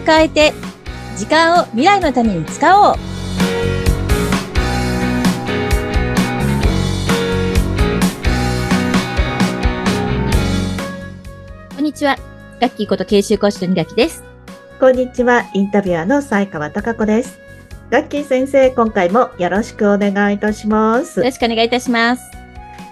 を変えて、時間を未来のために使おう。こんにちは。ガッキーこと研修講師の二垣です。こんにちは。インタビュアーの西川貴子です。ガッキー先生、今回もよろしくお願いいたしますよ。ろしくお願いいたします。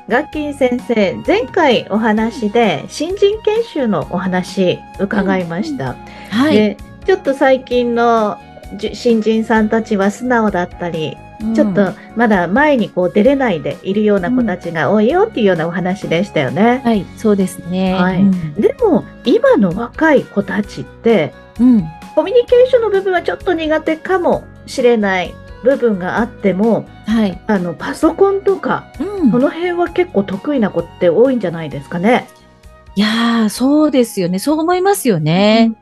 ガッキー先生、前回お話で新人研修のお話伺いました。はい。で、ちょっと最近のじ新人さんたちは素直だったり、ちょっとまだ前にこう出れないでいるような子たちが多いよっていうようなお話でしたよね。はい、そうですね。はいうんでも、今の若い子たちって、うん。コミュニケーションの部分はちょっと苦手かもしれない部分があっても、はい。あの、パソコンとか、うんこの辺は結構得意な子って多いんじゃないですかね。いやー、そうですよね。そう思いますよね。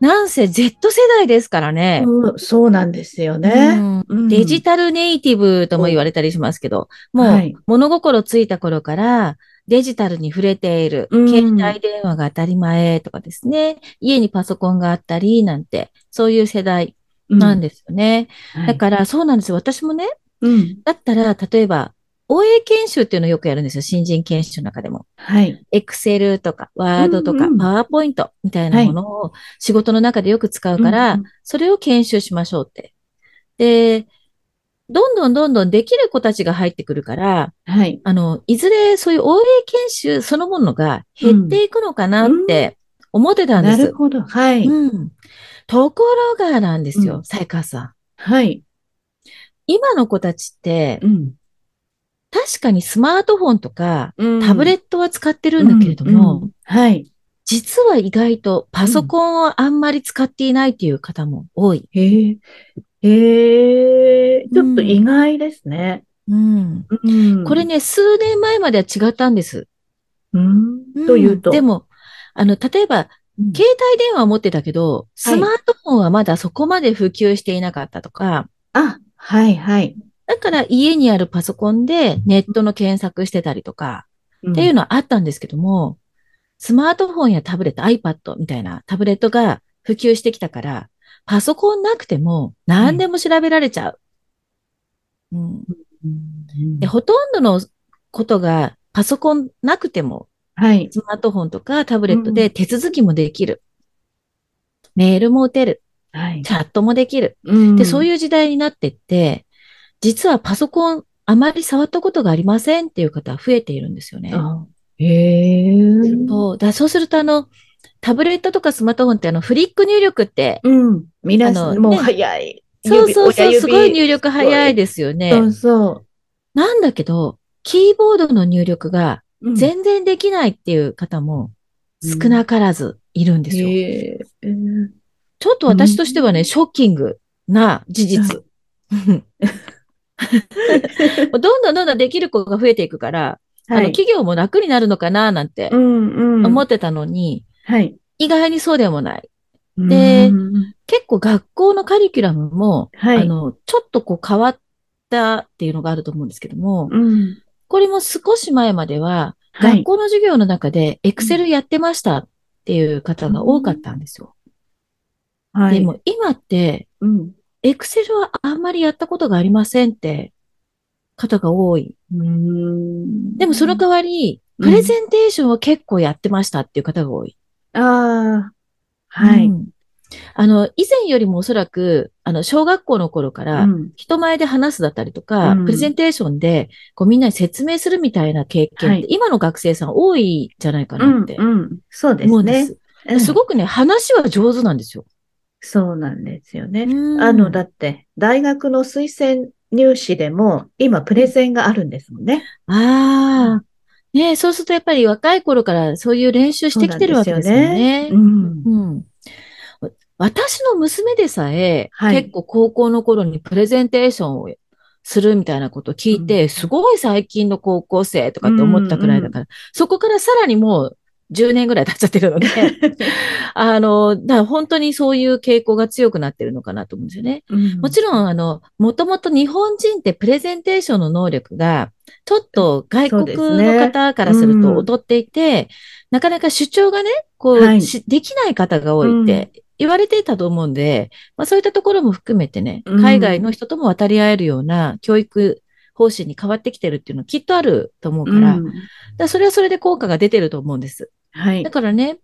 なんせ Z 世代ですからね。うんそうなんですよね。うんうんデジタルネイティブとも言われたりしますけど、もうはい物心ついた頃からデジタルに触れている、うん携帯電話が当たり前とかですね、家にパソコンがあったりなんて、そういう世代なんですよね。はいだからそうなんですよ。私もね、うん。だったら例えば、OA 研修っていうのをよくやるんですよ。新人研修の中でも。はい。Excel とか Word とかうんうん PowerPoint みたいなものを仕事の中でよく使うから、うんうんそれを研修しましょうって。で、どんどんどんどんできる子たちが入ってくるから、はい。あの、いずれそういう OA 研修そのものが減っていくのかなって思ってたんです。なるほど。はい。うん。ところがなんですようん、才川さん。はい。今の子たちって、うん。確かにスマートフォンとか、タブレッットは使ってるんだけれども、はい。実は意外とパソコンをあんまり使っていないっていう方も多い。へえ。へえ。ちょっと意外ですね。うん。うんこれ、ね、数年前までは違ったんです。うん。というと。んでも、あの、例えば、うん、携帯電話を持ってたけど、スマートフォンはまだそこまで普及していなかったとか、あ、はい、はい。だから家にあるパソコンでネットの検索してたりとか、っっていうのはあったんですけども、スマートフォンやタブレット、iPad みたいなタブレットが普及してきたから、パソコンなくても何でも調べられちゃう。うん、うんでほとんどのことがパソコンなくても、はい。スマートフォンとかタブレットで手続きもできる。メールも打てる。はい。チャットもできる。うんで、そういう時代になってって、実はパソコンあまり触ったことがありませんっていう方は増えているんですよね。あへえ。そう。だそうすると、あの、タブレットとかスマートフォンってあの、フリック入力って、うん。皆さん、もう早い。そうそうそう、すごい入力早いですよね。そうそなんだけど、キーボードの入力がう。全然できないっていう方も少なからずいるんですよ。へえ。ちょっと私としてはね、うんショッキングな事実。どんどんどんどんできる子が増えていくから、あの、はい。企業も楽になるのかななんてうんうん。思ってたのに、はい。意外にそうでもない。でうん結構学校のカリキュラムも、はいあの、ちょっとこう変わったっていうのがあると思うんですけども、うん。これも少し前までは、はい学校の授業の中でエクセルやってましたっていう方が多かったんですよ。はい。でも今って、うん。エクセルはあんまりやったことがありませんって方が多い。うんでもその代わり、うんプレゼンテーションは結構やってましたっていう方が多い。ああ、はい。うんあの、以前よりもおそらく、あの、小学校の頃から、うん人前で話すだったりとか、うんプレゼンテーションで、こうみんなに説明するみたいな経験って、はい今の学生さん多いんじゃないかうなってんうん。そうですねす。。うんすごくね、話は上手なんですよ。そうなんですよね。うんあの、だって、大学の推薦入試でも、今、プレゼンがあるんですもんね。ああ、ねえそうするとやっぱり若い頃からそういう練習してきてるわけですよね。うん。うん。私の娘でさえ、はい結構高校の頃にプレゼンテーションをするみたいなことを聞いて、うんすごい最近の高校生とかって思ったくらいだから、そこからさらにもう10年ぐらい経っちゃってるので、あの、だ本当にそういう傾向が強くなってるのかなと思うんですよね。もちろん、あの、もともと日本人ってプレゼンテーションの能力が、ちょっと外国の方からするうん。と劣っていて、なかなか主張がね、こう、はい。しできない方が多いって言われていたと思うんで、まあそういったところも含めてね、うん。海外の人とも渡り合えるような教育方針に変わってきてるっていうのはきっとあると思うから、うん。らそれはそれで効果が出てると思うんです。はいだ。からね、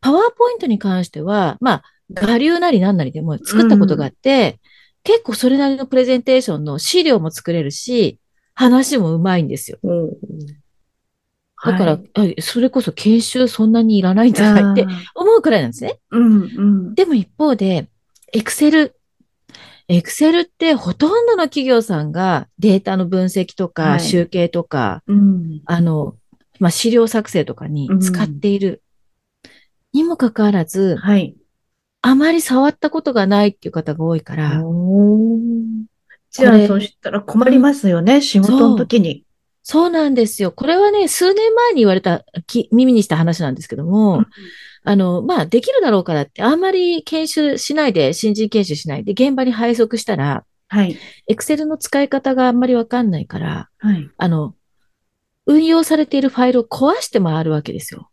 パワーポイントに関しては、まあ、我流なりなんなりでも作ったことがあって、結構それなりのプレゼンテーションの資料も作れるし、話もうまいんですよ。うんだから、はいあそれこそ研修そんなにいらないんじゃないって思うくらいなんですね。うんうん。でも一方で、エクセル。エクセルってほとんどの企業さんがデータの分析とはかい集計とか、うん。あの、まあ、資料作成とかに使っている。にもかかわらず、はい。あまり触ったことがないっていう方が多いから、じゃあ、そしたら困りますよね、仕事の時に。そうなんですよ。これはね、数年前に言われた、き耳にした話なんですけども、うんあの、まあ、できるだろうからって、あんまり研修しないで、新人研修しないで、現場に配属したら、はい。エクセルの使い方があんまりわかんないから、はい。あの、運用されているファイルを壊して回るわけですよ。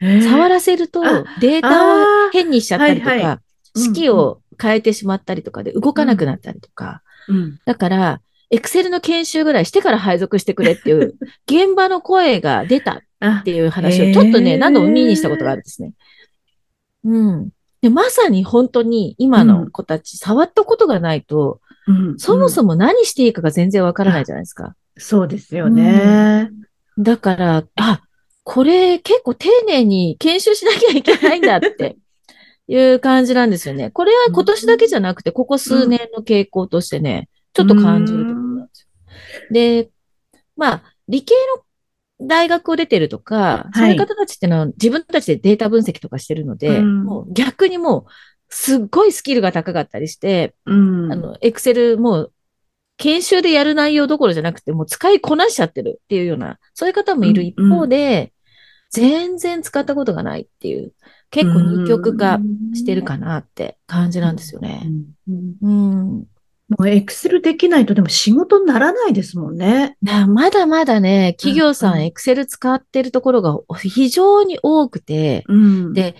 触触らせるとあ、データを変にしちゃったりとはいはか、式を変えてしまったりとかで動かなくなったりとか、うん。だから、エクセルの研修ぐらいしてから配属してくれっていう、現場の声が出たあっていう話をちょっとね、何度も耳にしたことがあるんですね。うん。で、まさに本当に今の子たち、触ったことがないと、うんそもそも。も何していいかが全然わからないじゃないですか。そうですよね。だから、あ、これ結構丁寧に研修しなきゃいけないんだって いう感じなんですよね。これは今年だけじゃなくて、ここ数年の傾向としてね、ちょっと感じるところなんですよ。で、まあ、理系の大学を出てるとか、そういう方たちってのは自分たちでデータ分析とかしてるので、うんもう逆にもう、すっごいスキルが高かったりして、うん。あの、エクセルもう、研修でやる内容どころじゃなくて、もう使いこなしちゃってるっていうような、そういう方もいる一方で、全然使ったことがないっていう、結構二極化してるかなって感じなんですようね。んうんうん。もうエクセルできないとでも仕事にならないですもんね。なまだまだね、企業さうんんエクセル使ってるところが非常に多くて、うんで、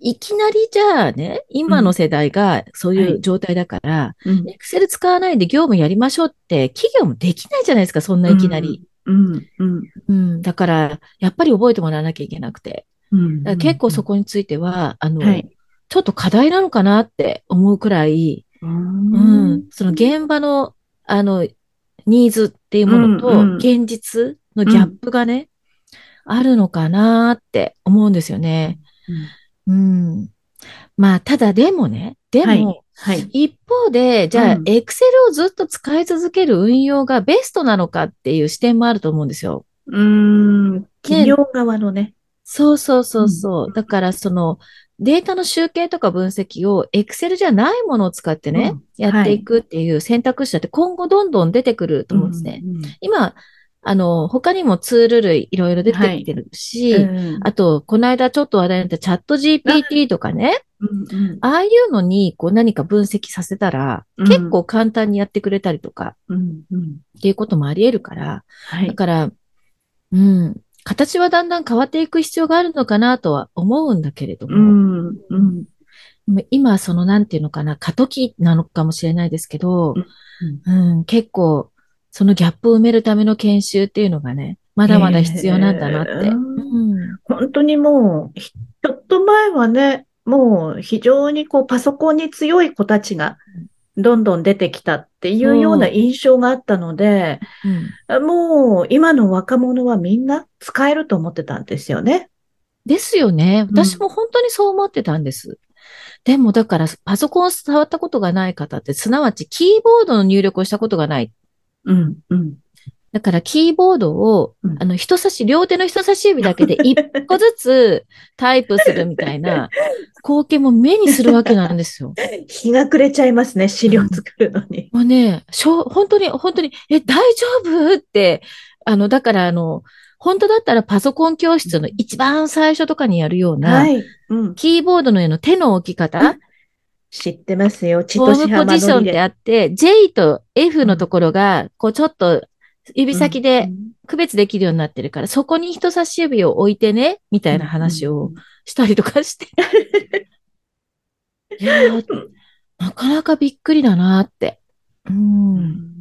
いきなりじゃあね、今の世代がそういう状態だから、うんエクセル使わないで業務やりましょうって、企業もできないじゃないですか、そんないきなり。。うん。うん。うん。だから、やっぱり覚えてもらわなきゃいけなくて。結構そこについては、あの、はい。ちょっと課題なのかなって思うくらい、ううんん。その現場の、あの、ニーズっていうものとうんうん現実のギャップがね、あるのかなって思うんですよね。うん。まあ、ただでもね、でも、はいはい。一方で、じゃあう、んエクセルをずっと使い続ける運用がベストなのかっていう視点もあると思うんですよ。うん。企業側のね。そうそうそうそう。だから、その、データの集計とか分析をエクセルじゃないものを使ってね、うんやっていくっていう選択肢だって今後どんどん出てくると思うんですね。うん。今、あの、他にもツール類いろいろ出てきてるし、うんあと、この間ちょっと話題になったチャット GPT とかね、うんうんああいうのにこう何か分析させたら、うん結構簡単にやってくれたりとかうんうんっていうこともあり得るから、はい。だから、うん、形はだんだん変わっていく必要があるのかなとは思うんだけれどうも、んうん。今そのなんていうのかな、過渡期なのかもしれないですけど、ううん、結構そのギャップを埋めるための研修っていうのがね、まだまだ必要なんだなって。本当にもう、ひちょっと前はね、もう非常にこうパソコンに強い子たちがどんどん出てきたっていうような印象があったので、うんもう今の若者はみんな使えると思ってたんですよね。ですよね。うん私も本当にそう思ってたんです。でもだからパソコンを触ったことがない方って、すなわちキーボードの入力をしたことがない。うん、うん。だからキーボードを、うんあの人差し、両手の人差し指だけで 一個ずつタイプするみたいな光景も目にするわけなんですよ。日が暮れちゃいますね、資料作るのに。もうね、しょう本当に、本当に、え、大丈夫？って、あの、だからあの、本当だったらパソコン教室の一番最初とかにやるような、はい。うん。キーボードの絵の手の置き方、知ってますよ。千ホームポ歳浜ジションって。あって、J と F のところが、こうちょっと指先で区別できるようになってるから、そこに人差し指を置いてね、みたいな話をしたりとかして。いやーなかなかびっくりだなって。うん。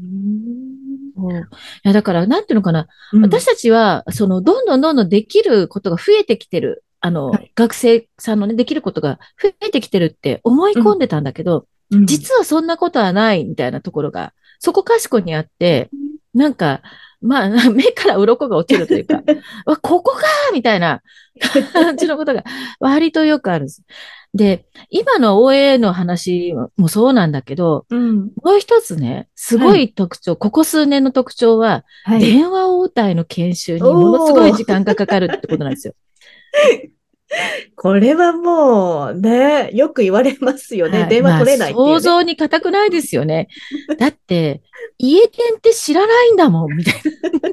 そういや、だから、なんていうのかな。うん私たちは、その、どんどんどんどんできることが増えてきてる。あの、はい学生さんのね、できることが増えてきてるって思い込んでたんだけど、うん実はそんなことはないみたいなところが、そこかしこにあって、なんか、まあ、目から鱗が落ちるというか、わ、ここかみたいな感じのことが割とよくあるんです。で、今の OA の話もそうなんだけど、うんもう一つね、すごい特徴、ここ数年の特徴は、はい。電話応対の研修にものすごい時間がかかるってことなんですよ。これはもうね、よく言われますよね。はい電話取れないねまあ想像に難くないですよね。だって、家電って知らないんだもん、みたいな。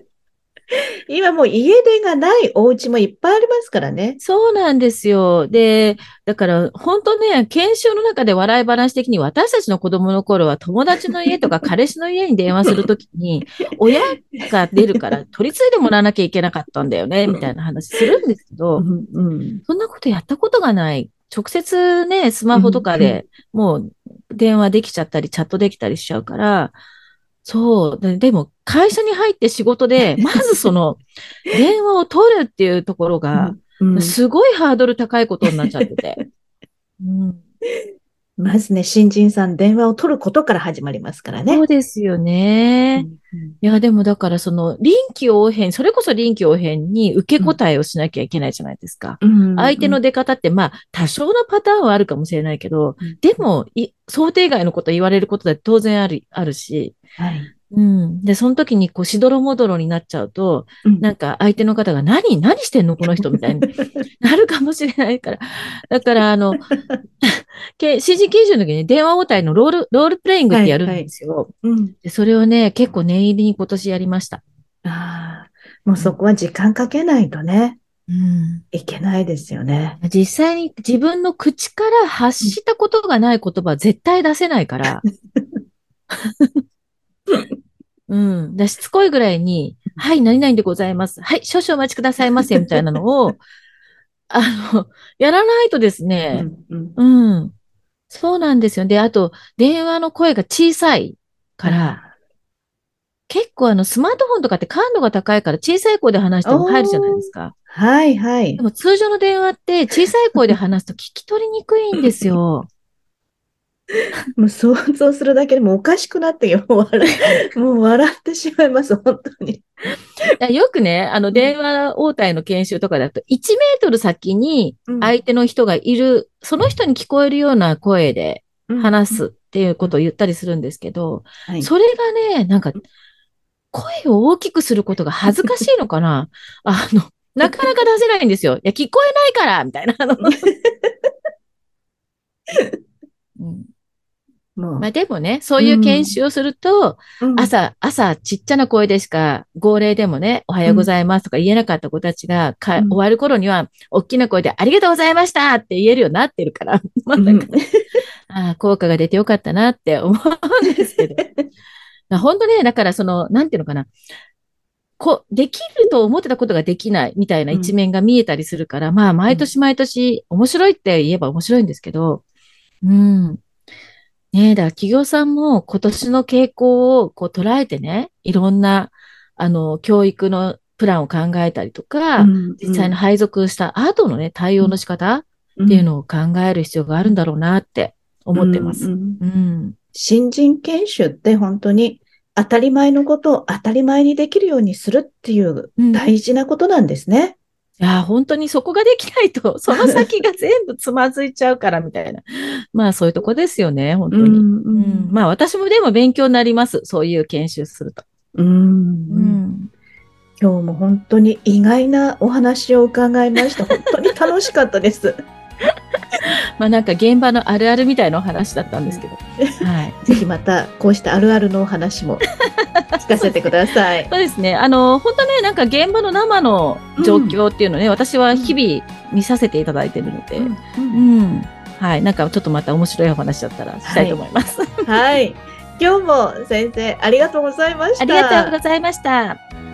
今もう家電がないお家もいっぱいありますからね。そうなんですよ。で、だから、本当ね、研修の中で笑い話的に私たちの子供の頃は友達の家とか彼氏の家に電話するときに、親が出るから取り継いでもらわなきゃいけなかったんだよね、みたいな話するんですけど、んうんそんなことやったことがない。直接ね、スマホとかでもう電話できちゃったり、チャットできたりしちゃうから、そう。ででも、会社に入って仕事で、まずその、電話を取るっていうところが、うんすごいハードル高いことになっちゃってて。うん、まずね、新人さん電話を取ることから始まりますからね。そうですよね。いや、でもだからその、臨機応変、それこそ臨機応変に受け答えをしなきゃいけないじゃないですか。うん相手の出方って、まあ、多少のパターンはあるかもしれないけど、うんでも、い想定外のこと言われることだって当然ある、あるし、はいうん。で、その時にこう、しどろもどろになっちゃうと、うんなんか相手の方が何、何してんのこの人みたいに なるかもしれないから。だから、あの、け CG 研修の時に電話応対のロール、ロールプレイングってやるんですよ。うんでそれをね、結構念入りに今年やりました。ああもうそこは時間かけないとね、うん。いけないですよね。実際に自分の口から発したことがない言葉は絶対出せないから。うん。でしつこいぐらいに、はい、何々でございます。はい、少々お待ちくださいませ、みたいなのを、あの、やらないとですうね、んうんうん。そうなんですよ。で、あと、電話の声が小さいから、結構あの、スマートフォンとかって感度が高いから小さい声で話しても入るじゃないですか。はいはいで。も通常の電話って小さい声で話すと聞き取りにくいんですよ。もう想像するだけでもおかしくなってよ、もう笑い もう笑ってしまいます、本当に。よくね、あの電話応対の研修とかだと1メートル先に相手の人がいる、その人に聞こえるような声で話すっていうことを言ったりするんですけど、はい。それがね、なんか声を大きくすることが恥ずかしいのかな。あの、なかなか出せないんですよ。いや、聞こえないからみたいな。うんまあでもね、そういう研修をすると、うん。朝、朝、ちっちゃな声でしか、号令でもね、おはようございますとか言えなかった子たちが、かうん。終わる頃には、大きな声でありがとうございましたって言えるようになってるから、まあなんか、ああ、効果が出てよかったなって思うんですけど。な本当ね、だからその、なんていうのかな。こう、できると思ってたことができないみたいな一面が見えたりするから、まあ、毎年毎年面白いって言えば面白いんですけど、うん。ねえ、だから企業さんも今年の傾向をこう捉えてね、いろんな、あの、教育のプランを考えたりとか、実際の配属した後のね、対応の仕方っていうのを考える必要があるんだろうなって思ってます。うんううんん。新人研修って本当に当たり前のことを当たり前にできるようにするっていううん大事なことなんですね。いや、本当にそこができないと、その先が全部つまずいちゃうからみたいな。まあそういうとこですよね、本当に。うんうんまあ私もでも勉強になります。そういう研修すると。うんうん。今日も本当に意外なお話を伺いました。本当に楽しかったです。まあなんか現場のあるあるみたいなお話だったんですけど。はい。ぜひまたこうしたあるあるのお話も聞かせてください。そうですね。あの、本当ね、なんか現場の生の状況っていうのね、私は日々見させていただいてるので、うん。はい。なんかちょっとまた面白いお話だったらしたいと思います。はい。今日も先生ありがとうございました。ありがとうございました。